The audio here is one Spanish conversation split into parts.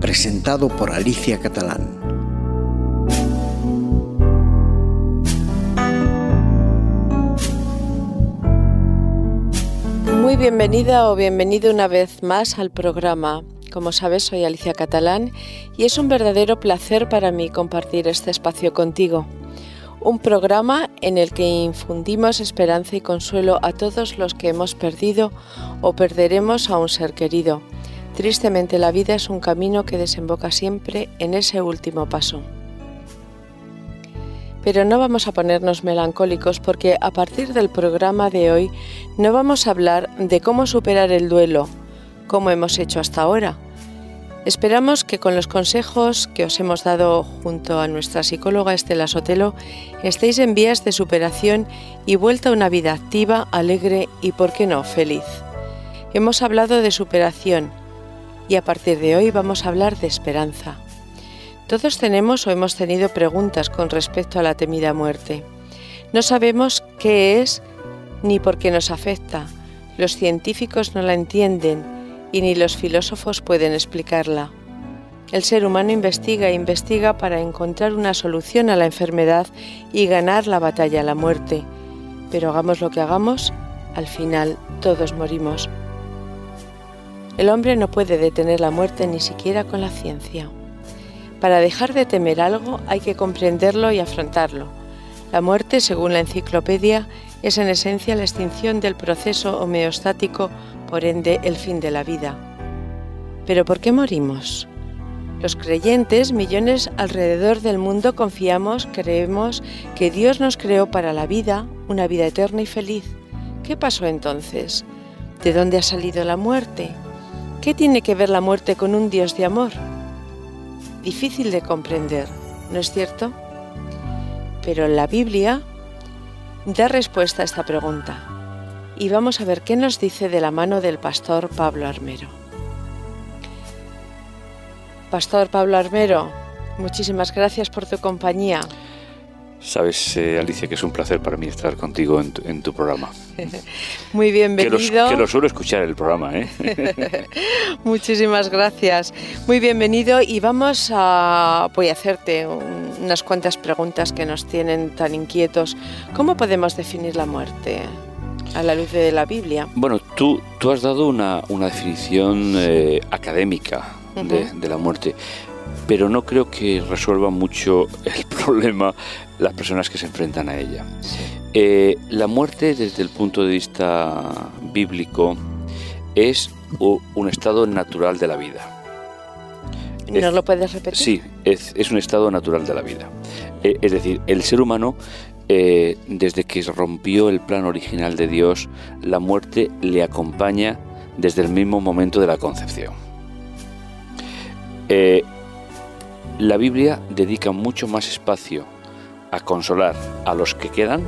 presentado por Alicia Catalán. Muy bienvenida o bienvenido una vez más al programa. Como sabes, soy Alicia Catalán y es un verdadero placer para mí compartir este espacio contigo. Un programa en el que infundimos esperanza y consuelo a todos los que hemos perdido o perderemos a un ser querido. Tristemente la vida es un camino que desemboca siempre en ese último paso. Pero no vamos a ponernos melancólicos porque a partir del programa de hoy no vamos a hablar de cómo superar el duelo, como hemos hecho hasta ahora. Esperamos que con los consejos que os hemos dado junto a nuestra psicóloga Estela Sotelo estéis en vías de superación y vuelta a una vida activa, alegre y, por qué no, feliz. Hemos hablado de superación y a partir de hoy vamos a hablar de esperanza. Todos tenemos o hemos tenido preguntas con respecto a la temida muerte. No sabemos qué es ni por qué nos afecta. Los científicos no la entienden y ni los filósofos pueden explicarla. El ser humano investiga e investiga para encontrar una solución a la enfermedad y ganar la batalla a la muerte. Pero hagamos lo que hagamos, al final todos morimos. El hombre no puede detener la muerte ni siquiera con la ciencia. Para dejar de temer algo hay que comprenderlo y afrontarlo. La muerte, según la enciclopedia, es en esencia la extinción del proceso homeostático, por ende el fin de la vida. Pero ¿por qué morimos? Los creyentes, millones alrededor del mundo, confiamos, creemos que Dios nos creó para la vida, una vida eterna y feliz. ¿Qué pasó entonces? ¿De dónde ha salido la muerte? ¿Qué tiene que ver la muerte con un Dios de amor? difícil de comprender, ¿no es cierto? Pero la Biblia da respuesta a esta pregunta y vamos a ver qué nos dice de la mano del pastor Pablo Armero. Pastor Pablo Armero, muchísimas gracias por tu compañía. Sabes, eh, Alicia, que es un placer para mí estar contigo en tu, programa. Muy bienvenido. Que, lo suelo escuchar el programa, ¿eh? Muchísimas gracias. Muy bienvenido y vamos a... Voy a hacerte unas cuantas preguntas que nos tienen tan inquietos. ¿Cómo podemos definir la muerte? a la luz de la Biblia. Bueno, tú, tú has dado una, definición eh, académica de, de, la muerte pero no creo que resuelva mucho el problema las personas que se enfrentan a ella. Eh, la muerte desde el punto de vista bíblico es un estado natural de la vida. ¿Nos lo puedes repetir? Sí, es, un estado natural de la vida. Eh, es decir, el ser humano, eh, desde que rompió el plan original de Dios, la muerte le acompaña desde el mismo momento de la concepción. La Biblia dedica mucho más espacio a consolar a los que quedan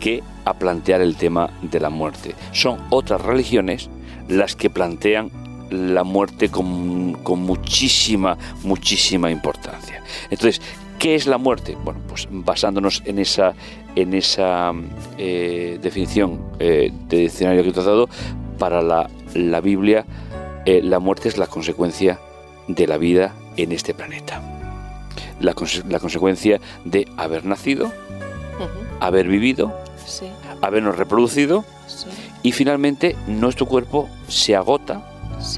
que a plantear el tema de la muerte. Son otras religiones las que plantean la muerte con, con muchísima, muchísima importancia. Entonces, ¿qué es la muerte? Bueno, pues basándonos en esa, en esa eh, definición eh, de diccionario que he tratado, para la, la Biblia, eh, la muerte es la consecuencia de la vida en este planeta. La, consecuencia de haber nacido, haber vivido, habernos reproducido y finalmente nuestro cuerpo se agota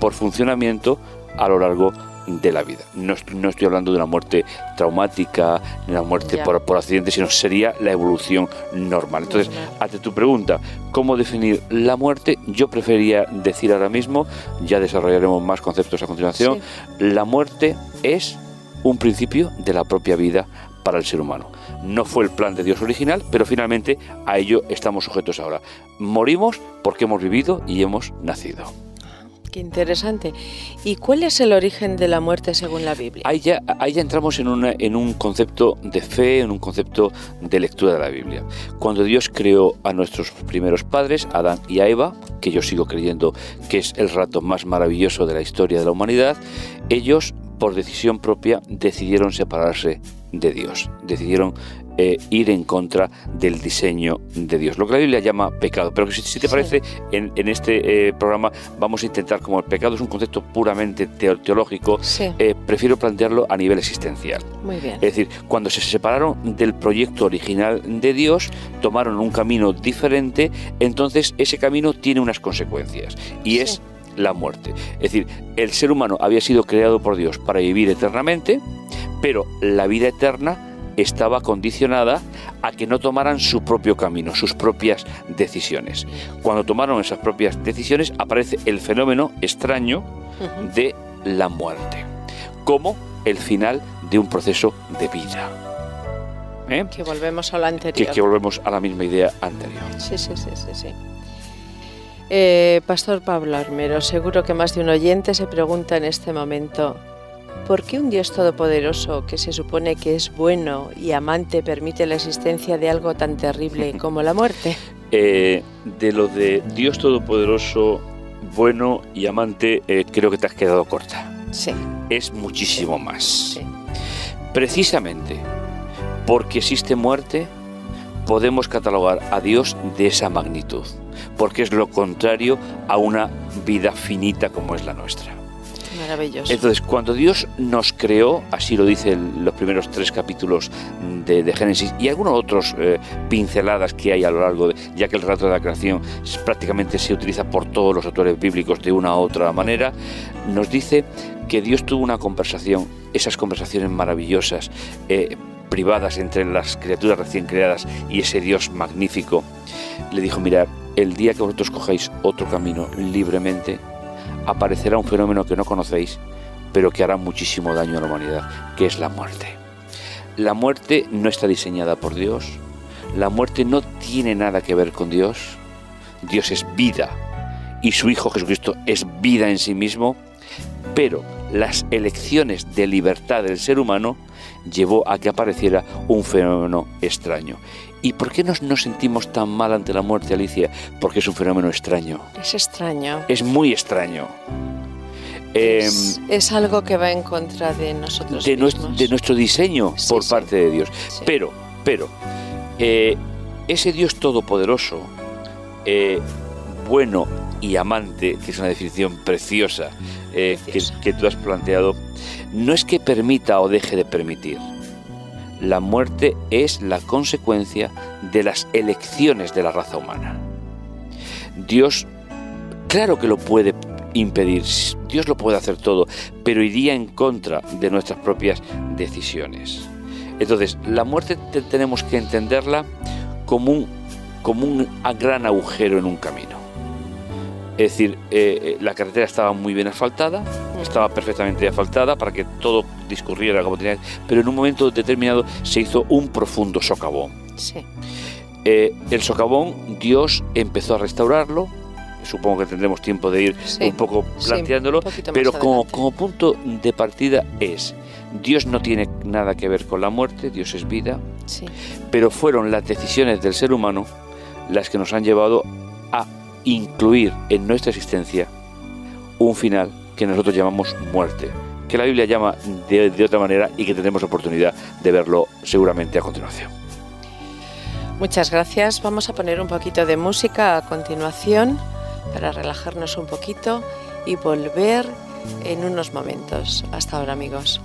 por funcionamiento a lo largo de la vida. No, estoy hablando de una muerte traumática, ni una muerte por, por, accidente, sino sería la evolución normal. Entonces, ante tu pregunta, ¿cómo definir la muerte? Yo prefería decir ahora mismo, ya desarrollaremos más conceptos a continuación, la muerte es un principio de la propia vida para el ser humano. No fue el plan de Dios original, pero finalmente a ello estamos sujetos ahora. Morimos porque hemos vivido y hemos nacido. Interesante. ¿Y cuál es el origen de la muerte según la Biblia? Ahí ya, entramos en, en un concepto de fe, en un concepto de lectura de la Biblia. Cuando Dios creó a nuestros primeros padres, Adán y a Eva, que yo sigo creyendo que es el rato más maravilloso de la historia de la humanidad, ellos, por decisión propia, decidieron separarse de Dios, decidieron eh, ir en contra del diseño de Dios, lo que la Biblia llama pecado. Pero si, si te parece, en, en este eh, programa vamos a intentar, como el pecado es un concepto puramente teo- teológico, Sí. eh, prefiero plantearlo a nivel existencial. Muy bien. Es decir, cuando se separaron del proyecto original de Dios, tomaron un camino diferente, entonces ese camino tiene unas consecuencias y Sí. es la muerte. Es decir, el ser humano había sido creado por Dios para vivir eternamente, pero la vida eterna estaba condicionada a que no tomaran su propio camino, sus propias decisiones. Cuando tomaron esas propias decisiones aparece el fenómeno extraño de la muerte, como el final de un proceso de vida. ¿Eh? Que volvemos a Que, anterior. que volvemos a la misma idea anterior. Sí, sí, sí, sí, sí. Eh, Pastor Pablo Armero, seguro que más de un oyente se pregunta en este momento, ¿por qué un Dios todopoderoso que se supone que es bueno y amante permite la existencia de algo tan terrible como la muerte? Eh, de lo de Dios Todopoderoso, bueno y amante, eh, creo que te has quedado corta. Sí, Es muchísimo más. sí. Precisamente porque existe muerte, podemos catalogar a Dios de esa magnitud, porque es lo contrario a una vida finita como es la nuestra. Maravilloso. Entonces, cuando Dios nos creó, así lo dicen los primeros tres capítulos de, de Génesis y algunos otros eh, pinceladas que hay a lo largo, de, ya que el relato de la creación es- prácticamente se utiliza por todos los autores bíblicos de una u otra manera, nos dice que Dios tuvo una conversación, esas conversaciones maravillosas, eh, privadas entre las criaturas recién creadas y ese Dios magnífico, le dijo, mirad, el día que vosotros cojáis otro camino libremente, aparecerá un fenómeno que no conocéis, pero que hará muchísimo daño a la humanidad, que es la muerte. La muerte no está diseñada por Dios, la muerte no tiene nada que ver con Dios, Dios es vida y su Hijo Jesucristo es vida en sí mismo, pero las elecciones de libertad del ser humano llevó a que apareciera un fenómeno extraño. ¿Y por qué nos, nos sentimos tan mal ante la muerte, Alicia? Porque es un fenómeno extraño. Es extraño. Es muy extraño. Eh, Es, es algo que va en contra de nosotros de, mismos. de nuestro diseño Sí, por sí. parte de Dios. Sí. Pero, pero, eh, ese Dios todopoderoso, eh, bueno y amante, que es una definición preciosa eh, que, Preciosa. que tú has planteado, no es que permita o deje de permitir. La muerte es la consecuencia de las elecciones de la raza humana. Dios, claro que lo puede impedir, Dios lo puede hacer todo, pero iría en contra de nuestras propias decisiones. Entonces, la muerte te- tenemos que entenderla como un, como un gran agujero en un camino. Es decir, eh, eh, la carretera estaba muy bien asfaltada, estaba perfectamente asfaltada para que todo discurriera como tenía, pero en un momento determinado se hizo un profundo socavón. Sí. Eh, el socavón, Dios empezó a restaurarlo. Supongo que tendremos tiempo de ir Sí, un poco sí, planteándolo, un pero como, como punto de partida es, Dios no tiene nada que ver con la muerte, Dios es vida, Sí. pero fueron las decisiones del ser humano las que nos han llevado a incluir en nuestra existencia un final que nosotros llamamos muerte, que la Biblia llama de, otra manera y que tendremos oportunidad de verlo seguramente a continuación. Muchas gracias. Vamos a poner un poquito de música a continuación para relajarnos un poquito y volver en unos momentos. Hasta ahora, amigos.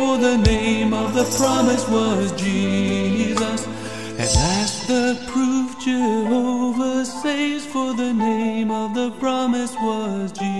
For the name of the promise was Jesus. At last the proof Jehovah saves for the name of the promise was Jesus.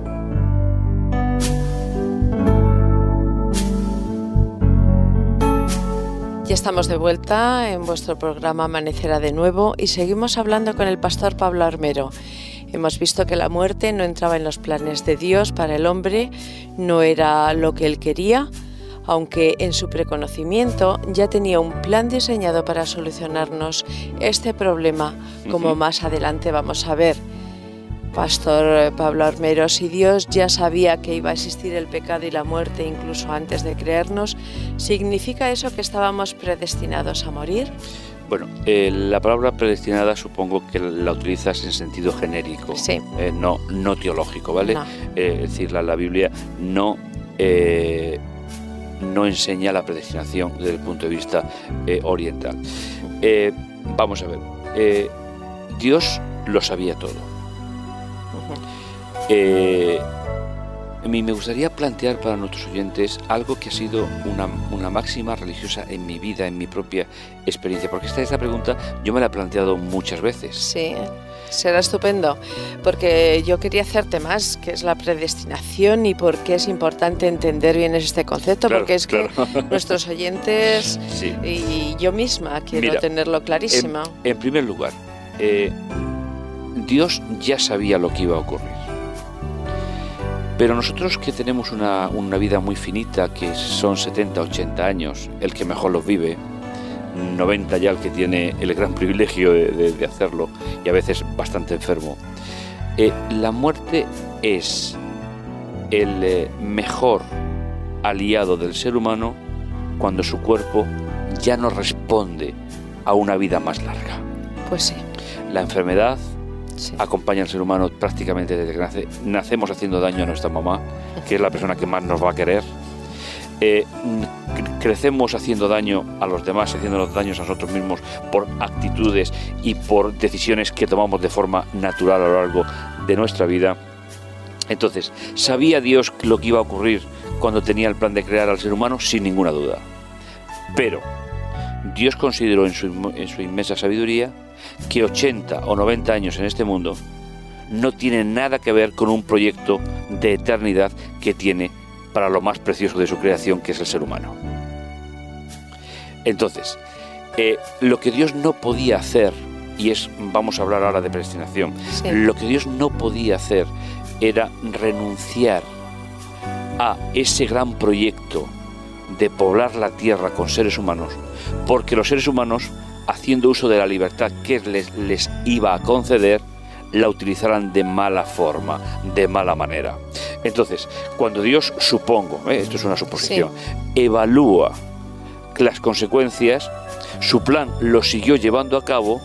Ya estamos de vuelta en vuestro programa Amanecerá de nuevo y seguimos hablando con el pastor Pablo Armero. Hemos visto que la muerte no entraba en los planes de Dios para el hombre, no era lo que él quería, aunque en su preconocimiento ya tenía un plan diseñado para solucionarnos este problema, como más adelante vamos a ver. Pastor Pablo Armero, si Dios ya sabía que iba a existir el pecado y la muerte incluso antes de creernos, ¿significa eso que estábamos predestinados a morir? Bueno, eh, la palabra predestinada supongo que la utilizas en sentido genérico, Sí. eh, no, no teológico, ¿vale? No. Eh, es decir, la, la Biblia no, eh, no enseña la predestinación desde el punto de vista eh, oriental. Eh, vamos a ver, eh, Dios lo sabía todo. Eh, a mí me gustaría plantear para nuestros oyentes algo que ha sido una, una máxima religiosa en mi vida, en mi propia experiencia, porque esta, esta pregunta yo me la he planteado muchas veces. Sí, será estupendo, porque yo quería hacerte más, que es la predestinación y por qué es importante entender bien este concepto, Claro, porque es que nuestros oyentes Sí. y yo misma quiero Mira, tenerlo clarísimo. En primer lugar, eh, Dios ya sabía lo que iba a ocurrir. Pero nosotros que tenemos una, una vida muy finita, que son 70, 80 años, el que mejor los vive, 90 ya el que tiene el gran privilegio de, de- de hacerlo y a veces bastante enfermo, eh, la muerte es el eh, mejor aliado del ser humano cuando su cuerpo ya no responde a una vida más larga. Pues sí, La enfermedad sí. acompaña al ser humano prácticamente desde que nace. Nacemos haciendo daño a nuestra mamá, que es la persona que más nos va a querer. Eh, cre- crecemos haciendo daño a los demás, haciéndonos daños a nosotros mismos por actitudes y por decisiones que tomamos de forma natural a lo largo de nuestra vida. Entonces, ¿sabía Dios lo que iba a ocurrir cuando tenía el plan de crear al ser humano? Sin ninguna duda. Pero Dios consideró en su inmensa sabiduría que 80 o 90 años en este mundo no tienen nada que ver con un proyecto de eternidad que tiene para lo más precioso de su creación, que es el ser humano. Entonces, eh, lo que Dios no podía hacer, y es, vamos a hablar ahora de predestinación, Sí. lo que Dios no podía hacer era renunciar a ese gran proyecto de poblar la tierra con seres humanos, porque los seres humanos, haciendo uso de la libertad que les, les iba a conceder, la utilizaran de mala forma, de mala manera. Entonces, cuando Dios, supongo, ¿eh? esto es una suposición, evalúa las consecuencias, su plan lo siguió llevando a cabo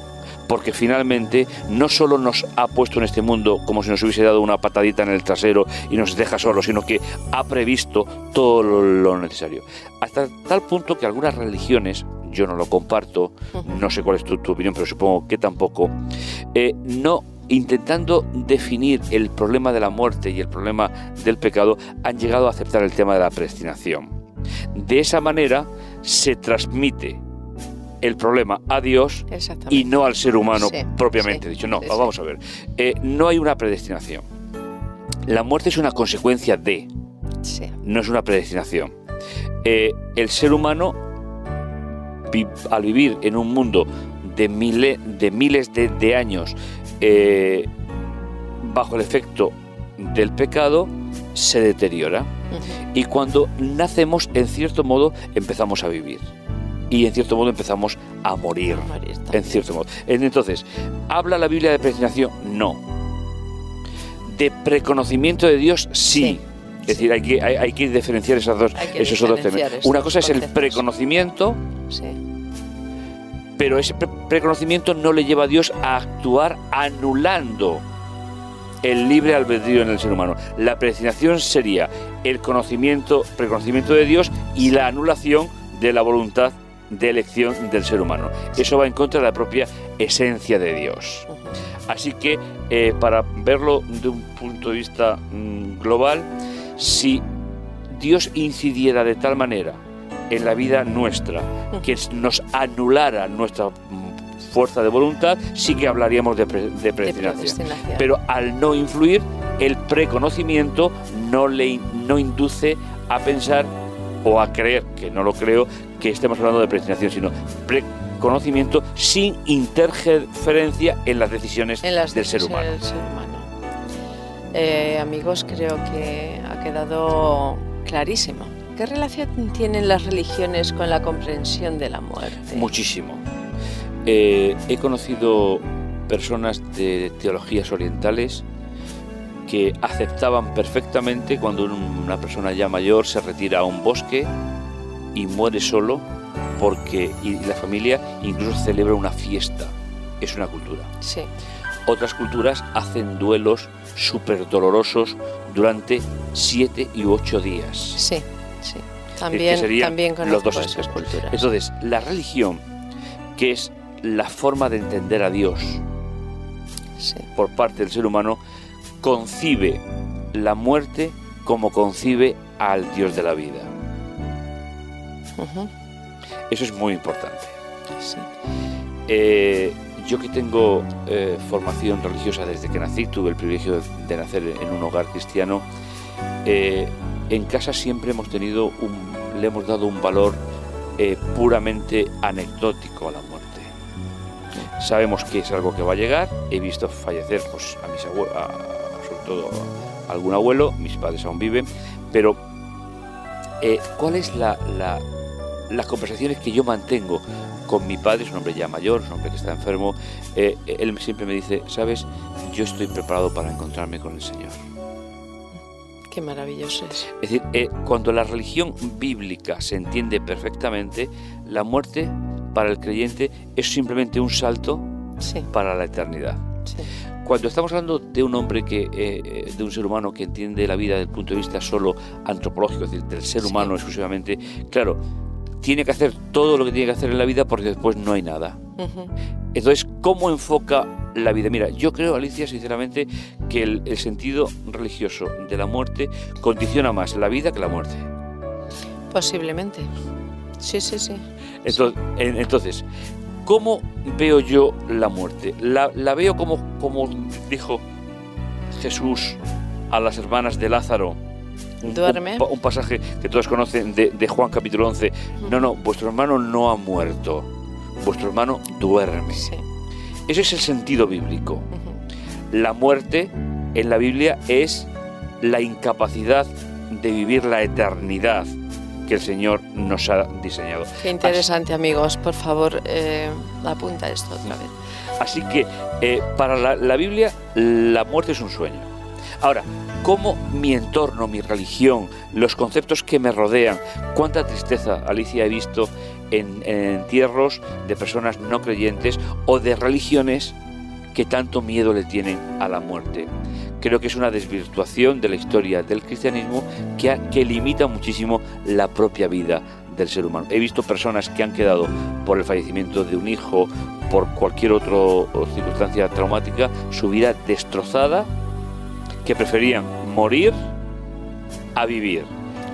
porque finalmente no solo nos ha puesto en este mundo como si nos hubiese dado una patadita en el trasero y nos deja solos, sino que ha previsto todo lo, necesario. Hasta tal punto que algunas religiones, yo no lo comparto, no sé cuál es tu, tu opinión, pero supongo que tampoco, eh, no intentando definir el problema de la muerte y el problema del pecado, han llegado a aceptar el tema de la predestinación. De esa manera se transmite el problema a Dios y no al ser humano Sí, propiamente sí, dicho. No, sí, vamos a ver. Eh, no hay una predestinación. La muerte es una consecuencia de, no es una predestinación. Eh, el ser humano, vi- al vivir en un mundo de, mile- de miles de, de años eh, bajo el efecto del pecado, se deteriora. Y cuando nacemos, en cierto modo, empezamos a vivir. Y en cierto modo empezamos a morir. Morir En cierto modo. Entonces, ¿habla la Biblia de predestinación? No. ¿De preconocimiento de Dios? Sí. Sí. Es decir, hay que, hay, hay que diferenciar esas dos, esos dos diferenciar términos. estos Una cosa es el preconocimiento, Sí. pero ese pre- preconocimiento no le lleva a Dios a actuar anulando el libre albedrío en el ser humano. La predestinación sería el conocimiento, preconocimiento de Dios y la anulación de la voluntad de elección del ser humano. Eso va en contra de la propia esencia de Dios. Así que, eh, para verlo de un punto de vista mm, global, si Dios incidiera de tal manera en la vida nuestra que nos anulara nuestra mm, fuerza de voluntad, sí que hablaríamos de, pre- de De predestinación. Pero al no influir, el preconocimiento no le no induce a pensar o a creer, que no lo creo, que estemos hablando de predestinación, sino preconocimiento sin interferencia en las decisiones en las del ser humano. del ser humano. Eh, amigos, creo que ha quedado clarísimo. ¿Qué relación tienen las religiones con la comprensión de la muerte? Muchísimo. Eh, he conocido personas de teologías orientales que aceptaban perfectamente cuando un- una persona ya mayor se retira a un bosque y muere solo porque y la familia incluso celebra una fiesta. Es una cultura. Sí, Otras culturas hacen duelos súper dolorosos durante siete y ocho días. sí, sí. que También, también los conozco dos esas culturas. Entonces, la religión, que es la forma de entender a Dios Sí, por parte del ser humano, concibe la muerte como concibe al Dios de la vida. Eso es muy importante. sí. Eh, yo que tengo eh, formación religiosa desde que nací, tuve el privilegio de nacer en un hogar cristiano, eh, en casa siempre hemos tenido un, le hemos dado un valor puramente anecdótico a la muerte. Sabemos que es algo que va a llegar, he visto fallecer pues, a mis abuelos, sobre todo a algún abuelo, mis padres aún viven, pero ¿cuál es la, la- las conversaciones que yo mantengo con mi padre, es un hombre ya mayor, es un hombre que está enfermo, eh, él siempre me dice, sabes, yo estoy preparado para encontrarme con el Señor. Qué maravilloso es. Es decir, eh, cuando la religión bíblica se entiende perfectamente, la muerte para el creyente es simplemente un salto Sí, para la eternidad. sí. Cuando estamos hablando de un hombre que, eh, de un ser humano que entiende la vida desde el punto de vista solo antropológico, es decir, del ser Sí. humano exclusivamente, claro, tiene que hacer todo lo que tiene que hacer en la vida porque después no hay nada. Entonces, ¿cómo enfoca la vida? Mira, yo creo, Alicia, sinceramente, que el, el sentido religioso de la muerte condiciona más la vida que la muerte. Posiblemente. Sí, sí, sí. Entonces, en- entonces, ¿cómo veo yo la muerte? La, la veo como, como dijo Jesús a las hermanas de Lázaro. Un, Duerme. un un pasaje que todos conocen de, de Juan capítulo 11. No, no, vuestro hermano no ha muerto. Vuestro hermano duerme. Sí. Ese es el sentido bíblico. La muerte en la Biblia es la incapacidad de vivir la eternidad que el Señor nos ha diseñado. Qué interesante, amigos. Por favor, eh, apunta esto otra vez. Así que eh, para la, la Biblia la muerte es un sueño. Ahora, ¿cómo mi entorno, mi religión, los conceptos que me rodean, cuánta tristeza, Alicia, he visto en, en entierros de personas no creyentes o de religiones que tanto miedo le tienen a la muerte? Creo que es una desvirtuación de la historia del cristianismo que, que limita muchísimo la propia vida del ser humano. He visto personas que han quedado por el fallecimiento de un hijo, por cualquier otra circunstancia traumática, su vida destrozada, que preferían morir a vivir.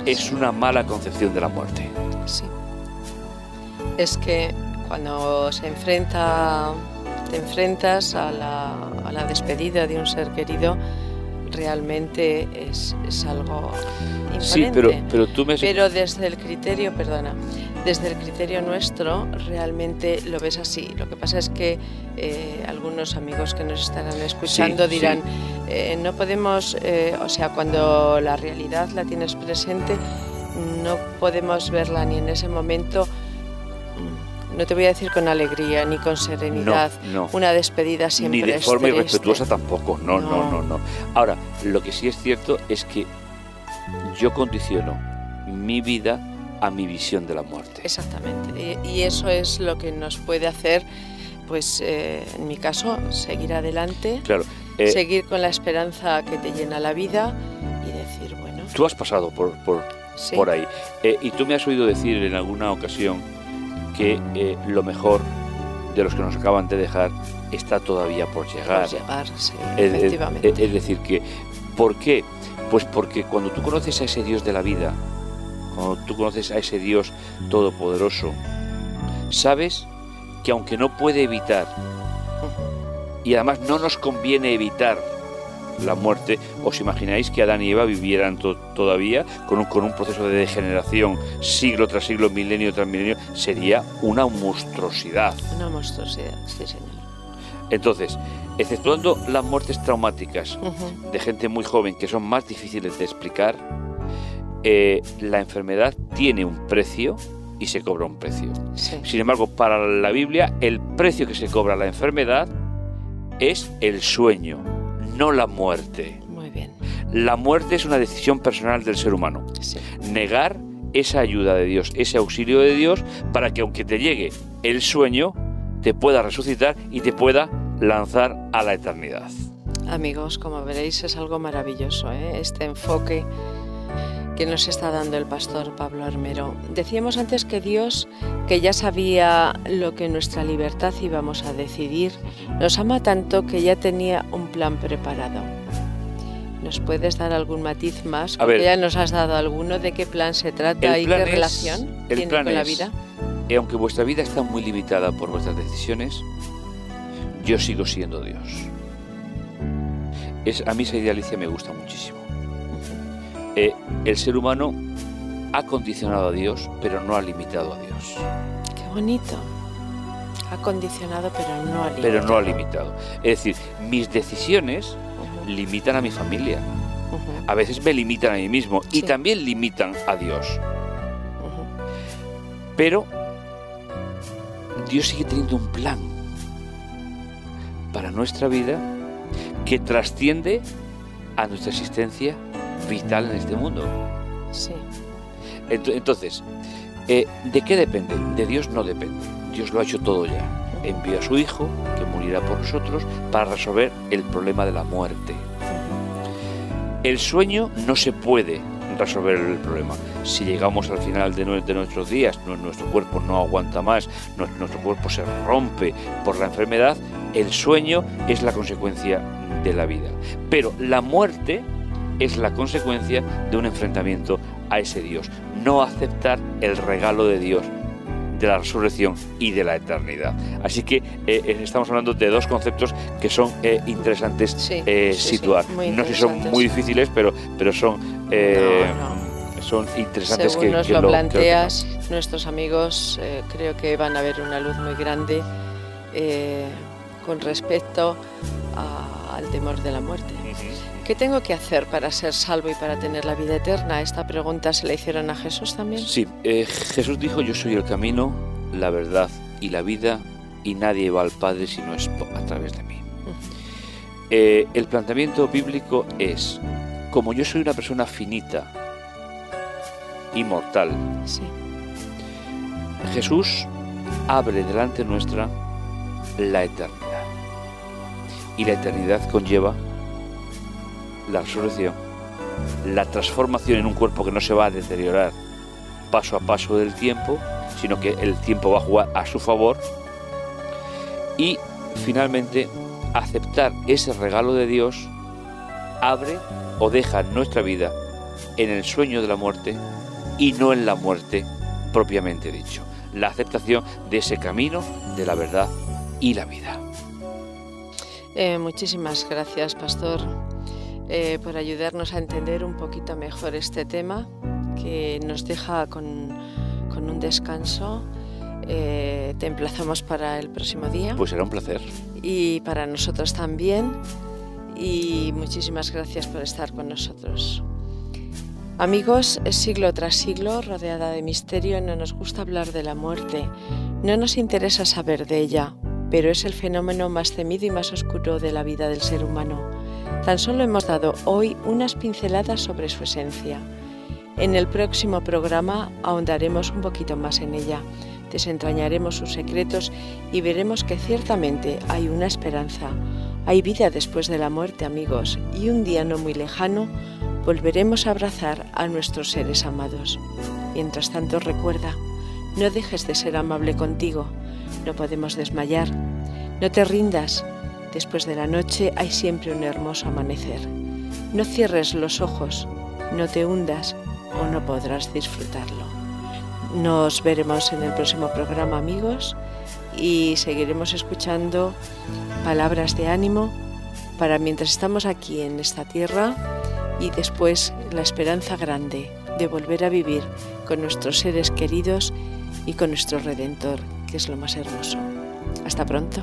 Es una mala concepción de la muerte. Sí. Es que cuando se enfrenta, te enfrentas a la, a la despedida de un ser querido, realmente es, es algo Sí, imponente. pero, pero tú me. Pero desde el criterio, perdona, desde el criterio nuestro realmente lo ves así. Lo que pasa es que eh, algunos amigos que nos estarán escuchando Sí, dirán, sí. eh, no podemos, eh, o sea, cuando la realidad la tienes presente, no podemos verla ni en ese momento, no te voy a decir con alegría ni con serenidad. no. Una despedida siempre Ni de forma triste. irrespetuosa tampoco, no, no, No. no, no. Ahora, lo que sí es cierto es que yo condiciono mi vida a mi visión de la muerte. Exactamente. Y, y eso es lo que nos puede hacer, pues eh, en mi caso, seguir adelante, Claro, eh, seguir con la esperanza que te llena la vida y decir, bueno, tú has pasado por, por, sí, por ahí. Eh, y tú me has oído decir en alguna ocasión que eh, lo mejor de los que nos acaban de dejar está todavía por llegar. por llegar, sí, Es- efectivamente. es- es decir, que ¿por qué? Pues porque cuando tú conoces a ese Dios de la vida, cuando tú conoces a ese Dios todopoderoso, sabes que aunque no puede evitar, y además no nos conviene evitar la muerte, os imagináis que Adán y Eva vivieran to- todavía con un, con un proceso de degeneración siglo tras siglo, milenio tras milenio, sería una monstruosidad. Una monstruosidad, sí, señor. Entonces, exceptuando las muertes traumáticas, de gente muy joven que son más difíciles de explicar, eh, la enfermedad tiene un precio y se cobra un precio. Sí, Sin embargo, para la Biblia, el precio que se cobra la enfermedad es el sueño, no la muerte. muy bien. La muerte es una decisión personal del ser humano. Sí, Negar esa ayuda de Dios, ese auxilio de Dios, para que aunque te llegue el sueño, te pueda resucitar y te pueda lanzar a la eternidad. amigos, como veréis es algo maravilloso, ¿eh? este enfoque que nos está dando el pastor Pablo Armero. Decíamos antes que Dios, que ya sabía lo que en nuestra libertad íbamos a decidir, nos ama tanto que ya tenía un plan preparado. ¿Nos puedes dar algún matiz más? Porque ver. ya nos has dado alguno de qué plan se trata y qué es- relación el tiene plan con la es- vida. Y aunque vuestra vida está muy limitada por vuestras decisiones, yo sigo siendo Dios. Es, a mí esa idea, Alicia, me gusta muchísimo. Eh, el ser humano ha condicionado a Dios, pero no ha limitado a Dios. Qué bonito. Ha condicionado, pero no ha limitado. Pero no ha limitado. Es decir, mis decisiones limitan a mi familia. A veces me limitan a mí mismo y también limitan a Dios. Pero Dios sigue teniendo un plan para nuestra vida que trasciende a nuestra existencia vital en este mundo. Sí. Ent- Entonces, eh, ¿de qué depende? De Dios no depende. Dios lo ha hecho todo ya. Envió a su Hijo, que morirá por nosotros, para resolver el problema de la muerte. El sueño no se puede resolver el problema. Si llegamos al final de, de nuestros días, nu- nuestro cuerpo no aguanta más, nu- nuestro cuerpo se rompe por la enfermedad, el sueño es la consecuencia de la vida. Pero la muerte es la consecuencia de un enfrentamiento a ese Dios, no aceptar el regalo de Dios de la resurrección y de la eternidad. Así que eh, eh, estamos hablando de dos conceptos que son eh, interesantes situar. no sé si son muy difíciles, pero, pero son, son interesantes Según nos lo, planteas, nuestros amigos creo que van a ver una luz muy grande con respecto al temor de la muerte. ¿Qué tengo que hacer para ser salvo y para tener la vida eterna? Esta pregunta se la hicieron a Jesús también. Sí, eh, Jesús dijo, yo soy el camino, la verdad y la vida, y nadie va al Padre si no es a través de mí. Eh, el planteamiento bíblico es, como yo soy una persona finita, inmortal, sí. Jesús abre delante nuestra la eternidad. Y la eternidad conlleva la resurrección, la transformación en un cuerpo que no se va a deteriorar paso a paso del tiempo, sino que el tiempo va a jugar a su favor y finalmente aceptar ese regalo de Dios abre o deja nuestra vida en el sueño de la muerte y no en la muerte propiamente dicho. La aceptación de ese camino de la verdad y la vida. Eh, muchísimas gracias, pastor. Eh, por ayudarnos a entender un poquito mejor este tema que nos deja con, un descanso. Eh, te emplazamos para el próximo día. Pues será un placer. Y para nosotros también. Y muchísimas gracias por estar con nosotros. Amigos, siglo tras siglo, rodeada de misterio, no nos gusta hablar de la muerte. No nos interesa saber de ella, pero es el fenómeno más temido y más oscuro de la vida del ser humano. Tan solo hemos dado hoy unas pinceladas sobre su esencia. En el próximo programa ahondaremos un poquito más en ella, desentrañaremos sus secretos y veremos que ciertamente hay una esperanza, hay vida después de la muerte amigos y un día no muy lejano volveremos a abrazar a nuestros seres amados. Mientras tanto recuerda, no dejes de ser amable contigo, no podemos desmayar, no te rindas, Después de la noche hay siempre un hermoso amanecer. No cierres los ojos, no te hundas o no podrás disfrutarlo. Nos veremos en el próximo programa amigos y seguiremos escuchando palabras de ánimo para mientras estamos aquí en esta tierra y después la esperanza grande de volver a vivir con nuestros seres queridos y con nuestro Redentor, que es lo más hermoso. Hasta pronto.